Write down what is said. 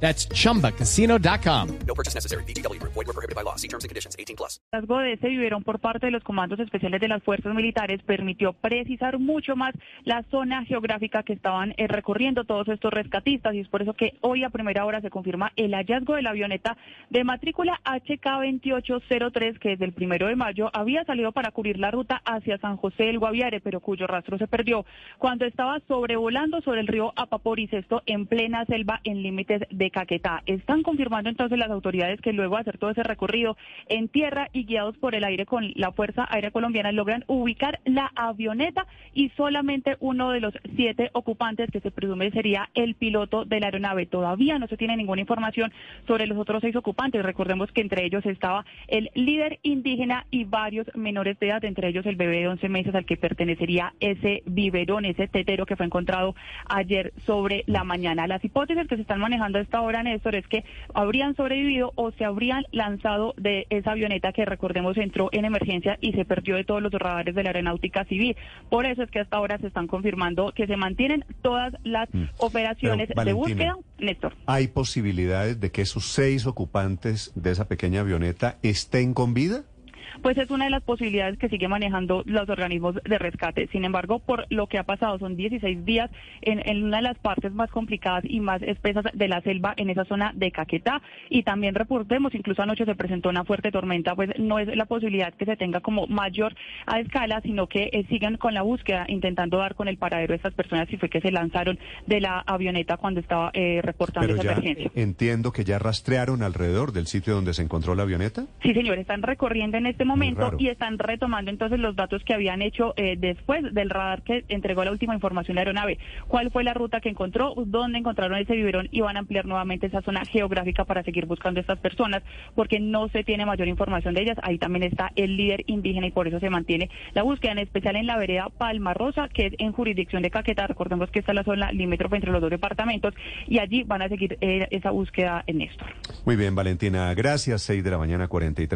That's chumbacasino.com. No purchase necessary. BGW. Void were prohibited by law. See terms and conditions. 18 plus. El hallazgo de este biberón por parte de los comandos especiales de las fuerzas militares permitió precisar mucho más la zona geográfica que estaban eh, recorriendo todos estos rescatistas y es por eso que hoy a primera hora se confirma el hallazgo de la avioneta de matrícula HK2803 que desde el primero de mayo había salido para cubrir la ruta hacia San José del Guaviare pero cuyo rastro se perdió cuando estaba sobrevolando sobre el río Apaporis esto en plena selva en límites de Caquetá. Están confirmando entonces las autoridades que luego de hacer todo ese recorrido en tierra y guiados por el aire con la Fuerza Aérea Colombiana logran ubicar la avioneta y solamente uno de los siete ocupantes que se presume sería el piloto de la aeronave. Todavía no se tiene ninguna información sobre los otros seis ocupantes. Recordemos que entre ellos estaba el líder indígena y varios menores de edad, entre ellos el bebé de 11 meses al que pertenecería ese biberón, ese tetero que fue encontrado ayer sobre la mañana. Las hipótesis que se están manejando hasta ahora, Néstor, es que habrían sobrevivido o se habrían lanzado de esa avioneta que recordemos entró en emergencia y se perdió de todos los radares de la aeronáutica civil. Por eso es que hasta ahora se están confirmando que se mantienen todas las operaciones Pero, de búsqueda. Néstor. ¿Hay posibilidades de que esos seis ocupantes de esa pequeña avioneta estén con vida? Pues es una de las posibilidades que sigue manejando los organismos de rescate. Sin embargo, por lo que ha pasado, son 16 días en, en una de las partes más complicadas y más espesas de la selva, en esa zona de Caquetá. Y también reportemos, incluso anoche se presentó una fuerte tormenta, pues no es la posibilidad que se tenga como mayor a escala, sino que eh, sigan con la búsqueda, intentando dar con el paradero de estas personas, si fue que se lanzaron de la avioneta cuando estaba eh, reportando Pero esa ya emergencia. entiendo que ya rastrearon alrededor del sitio donde se encontró la avioneta. Sí, señor, están recorriendo en este momento y están retomando entonces los datos que habían hecho eh, después del radar que entregó la última información aeronave. ¿Cuál fue la ruta que encontró? ¿Dónde encontraron ese biberón? Y van a ampliar nuevamente esa zona geográfica para seguir buscando a estas personas porque no se tiene mayor información de ellas. Ahí también está el líder indígena y por eso se mantiene la búsqueda, en especial en la vereda Palma Rosa, que es en jurisdicción de Caquetá. Recordemos que esta es la zona limítrofe entre los dos departamentos y allí van a seguir eh, esa búsqueda en Néstor. Muy bien, Valentina, gracias. 6 de la mañana, 43.